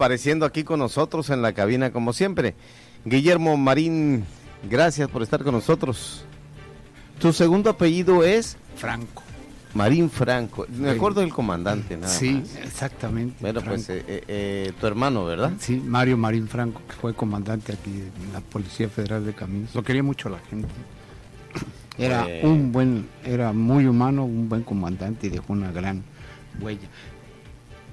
apareciendo aquí con nosotros en la cabina como siempre. Guillermo Marín, gracias por estar con nosotros. Tu segundo apellido es Franco. Marín Franco. Me acuerdo del comandante, nada Sí, exactamente. Bueno, pues eh, eh, eh, tu hermano, ¿verdad? Sí, Mario Marín Franco, que fue comandante aquí de la Policía Federal de Caminos. Lo quería mucho la gente. Era un buen, era muy humano, un buen comandante y dejó una gran huella.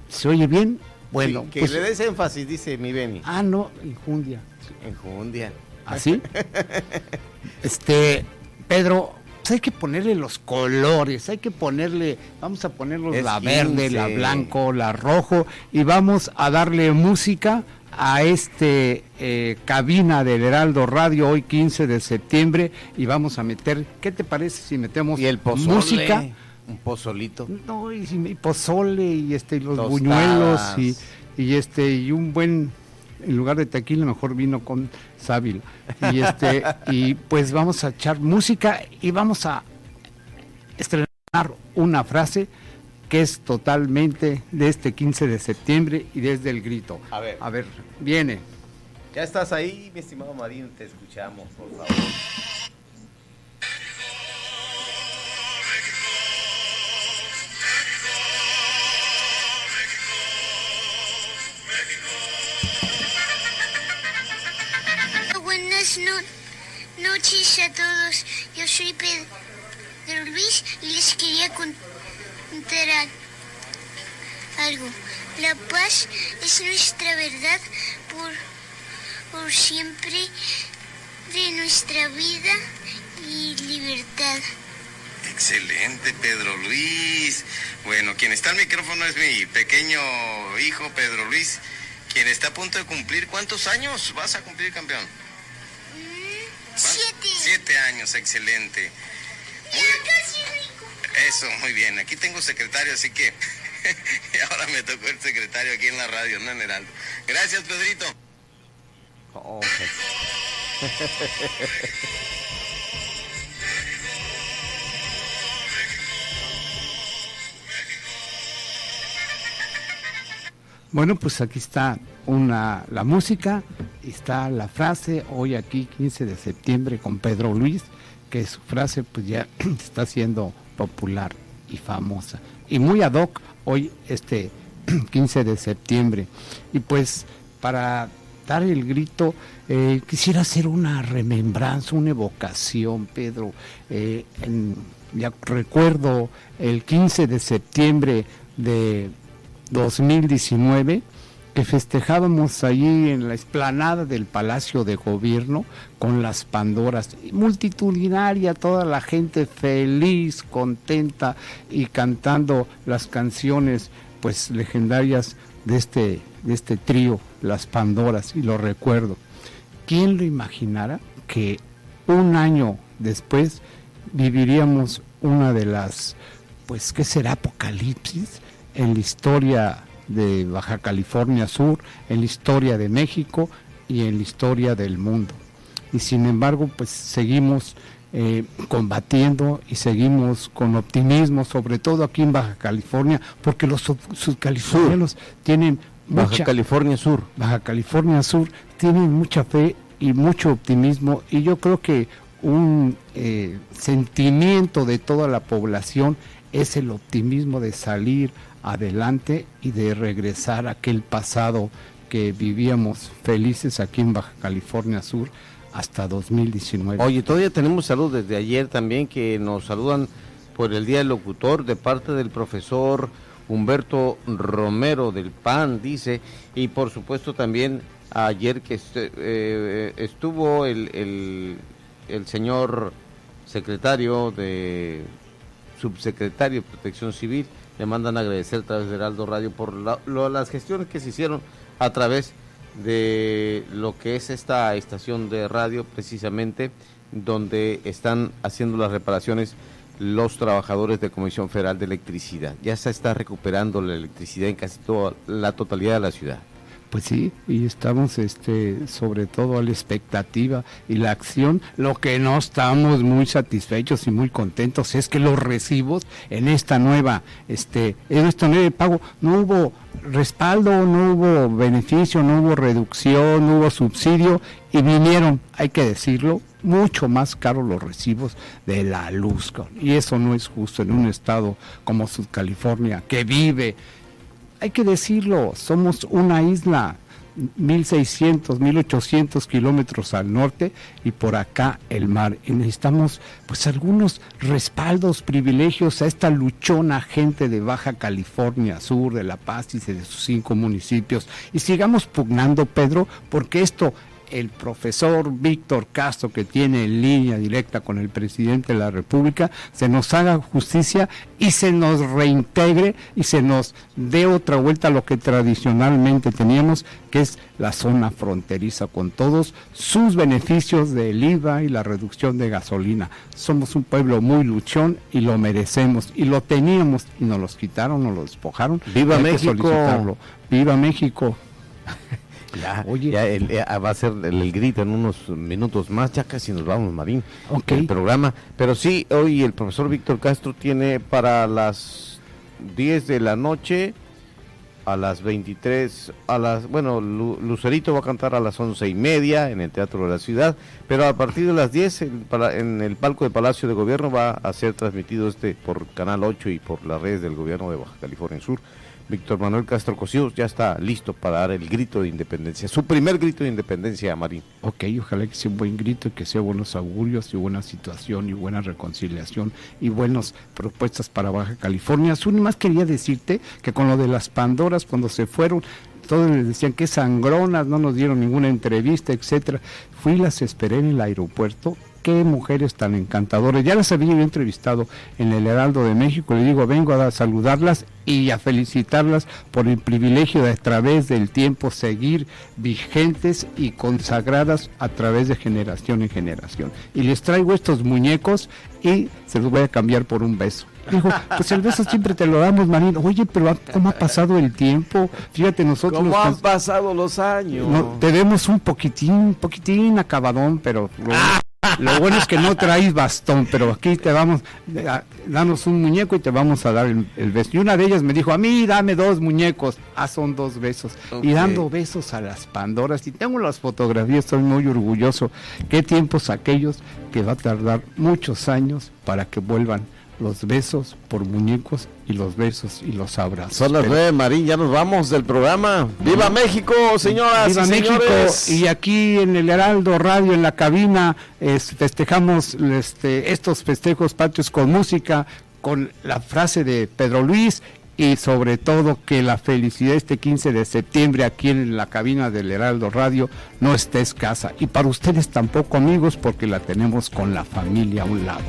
¿Se oye bien? Bueno, que pues le des énfasis, dice mi Beni. Ah, no, Injundia. Injundia. ¿Así? ¿Ah, este, Pedro, pues hay que ponerle los colores, hay que ponerle, vamos a ponerlos la verde, la blanco, la rojo y vamos a darle música a este eh, cabina del Heraldo Radio hoy 15 de septiembre y vamos a meter, ¿qué te parece si metemos ¿Y el música? Un pozolito. No, y, pozole y este los buñuelos y, y este y un buen en lugar de tequila mejor vino con sábila. Y este y pues vamos a echar música y vamos a estrenar una frase que es totalmente de este 15 de septiembre y desde el grito. A ver. A ver, viene. Ya estás ahí, mi estimado Marín, te escuchamos, por favor. Noches a todos. Yo soy Pedro Luis y les quería contar algo. La paz es nuestra verdad por, por siempre de nuestra vida y libertad. Excelente, Pedro Luis. Bueno, quien está al micrófono es mi pequeño hijo, Pedro Luis, quien está a punto de cumplir. ¿Cuántos años vas a cumplir, campeón? Siete. Años, excelente. Eso, muy bien. Aquí tengo secretario, así que ahora me tocó el secretario aquí en la radio, no en Heraldo. Gracias, Pedrito. Bueno, pues aquí está una, la música, está la frase, hoy aquí 15 de septiembre con Pedro Luis, que su frase pues ya está siendo popular y famosa. Y muy ad hoc hoy este 15 de septiembre. Y pues para dar el grito, eh, quisiera hacer una remembranza, una evocación, Pedro. Eh, ya recuerdo el 15 de septiembre de 2019 que festejábamos allí en la explanada del Palacio de Gobierno con las Pandoras, multitudinaria, toda la gente feliz, contenta y cantando las canciones pues legendarias de este, de este trío, las Pandoras, y lo recuerdo. ¿Quién lo imaginara que un año después viviríamos una de las, pues, ¿qué será? Apocalipsis en la historia de Baja California Sur, en la historia de México y en la historia del mundo. Y sin embargo, pues seguimos eh, combatiendo y seguimos con optimismo, sobre todo aquí en Baja California, porque los subcalifornianos tienen Baja California Sur. Baja California Sur tienen mucha fe y mucho optimismo y yo creo que un eh, sentimiento de toda la población es el optimismo de salir adelante y de regresar a aquel pasado que vivíamos felices aquí en Baja California Sur hasta 2019. Oye, todavía tenemos salud desde ayer también que nos saludan por el Día del Locutor de parte del profesor Humberto Romero del PAN, dice, y por supuesto también ayer que eh, estuvo el, el, el señor secretario de subsecretario de Protección Civil, le mandan a agradecer a través de Heraldo Radio por las gestiones que se hicieron a través de lo que es esta estación de radio precisamente donde están haciendo las reparaciones los trabajadores de Comisión Federal de Electricidad. Ya se está recuperando la electricidad en casi toda la totalidad de la ciudad. Pues sí, y estamos este, sobre todo a la expectativa y la acción. Lo que no estamos muy satisfechos y muy contentos es que los recibos en esta nueva, este, en esta nueva pago, no hubo respaldo, no hubo beneficio, no hubo reducción, no hubo subsidio y vinieron, hay que decirlo, mucho más caros los recibos de la luz. Y eso no es justo en un estado como California que vive hay que decirlo, somos una isla, 1600, 1800 kilómetros al norte y por acá el mar. Y necesitamos pues algunos respaldos, privilegios a esta luchona gente de Baja California Sur, de La Paz y de sus cinco municipios. Y sigamos pugnando, Pedro, porque esto el profesor Víctor Castro, que tiene línea directa con el presidente de la República, se nos haga justicia y se nos reintegre y se nos dé otra vuelta a lo que tradicionalmente teníamos, que es la zona fronteriza, con todos sus beneficios del IVA y la reducción de gasolina. Somos un pueblo muy luchón y lo merecemos y lo teníamos y nos los quitaron, nos lo despojaron. ¡Viva México! ¡Viva México! Ya, Oye, ya va a ser el, grito en unos minutos más, ya casi nos vamos, Marín, el programa. Pero sí, hoy el profesor Víctor Castro tiene para las 10 de la noche, a las 23, a las, bueno, Lucerito va a cantar a las once y media en el Teatro de la Ciudad, pero a partir de las 10 en, en el palco de Palacio de Gobierno va a ser transmitido este por Canal 8 y por las redes del Gobierno de Baja California Sur Víctor Manuel Castro Cosío ya está listo para dar el grito de independencia, su primer grito de independencia, Marín. Ok, ojalá que sea un buen grito que sea buenos augurios y buena situación y buena reconciliación y buenas propuestas para Baja California. Sur, más quería decirte que con lo de las Pandoras, cuando se fueron, todos les decían que sangronas, no nos dieron ninguna entrevista, etcétera. Fui y las esperé en el aeropuerto qué mujeres tan encantadoras. Ya las había entrevistado en el Heraldo de México. Le digo, vengo a saludarlas y a felicitarlas por el privilegio de a través del tiempo seguir vigentes y consagradas a través de generación en generación. Y les traigo estos muñecos y se los voy a cambiar por un beso. Dijo, pues el beso siempre te lo damos, Marino. Oye, pero ¿cómo ha pasado el tiempo? Fíjate, nosotros... ¿Cómo han pasado los años? No, tenemos un poquitín, un poquitín acabadón, pero... Lo bueno es que no traes bastón, pero aquí te vamos, danos un muñeco y te vamos a dar el, beso. Y una de ellas me dijo, a mí dame dos muñecos. Ah, son dos besos. Y dando besos a las Pandoras. Y tengo las fotografías, estoy muy orgulloso. Qué tiempos aquellos que va a tardar muchos años para que vuelvan los besos por muñecos y los besos y los abrazos. Son las nueve, Marín, ya nos vamos del programa. ¡Viva México, señoras ¡Viva México! Y aquí en el Heraldo Radio, en la cabina, festejamos este, estos festejos patrios con música, con la frase de Pedro Luis y sobre todo que la felicidad este 15 de septiembre aquí en la cabina del Heraldo Radio no esté escasa. Y para ustedes tampoco amigos porque la tenemos con la familia a un lado.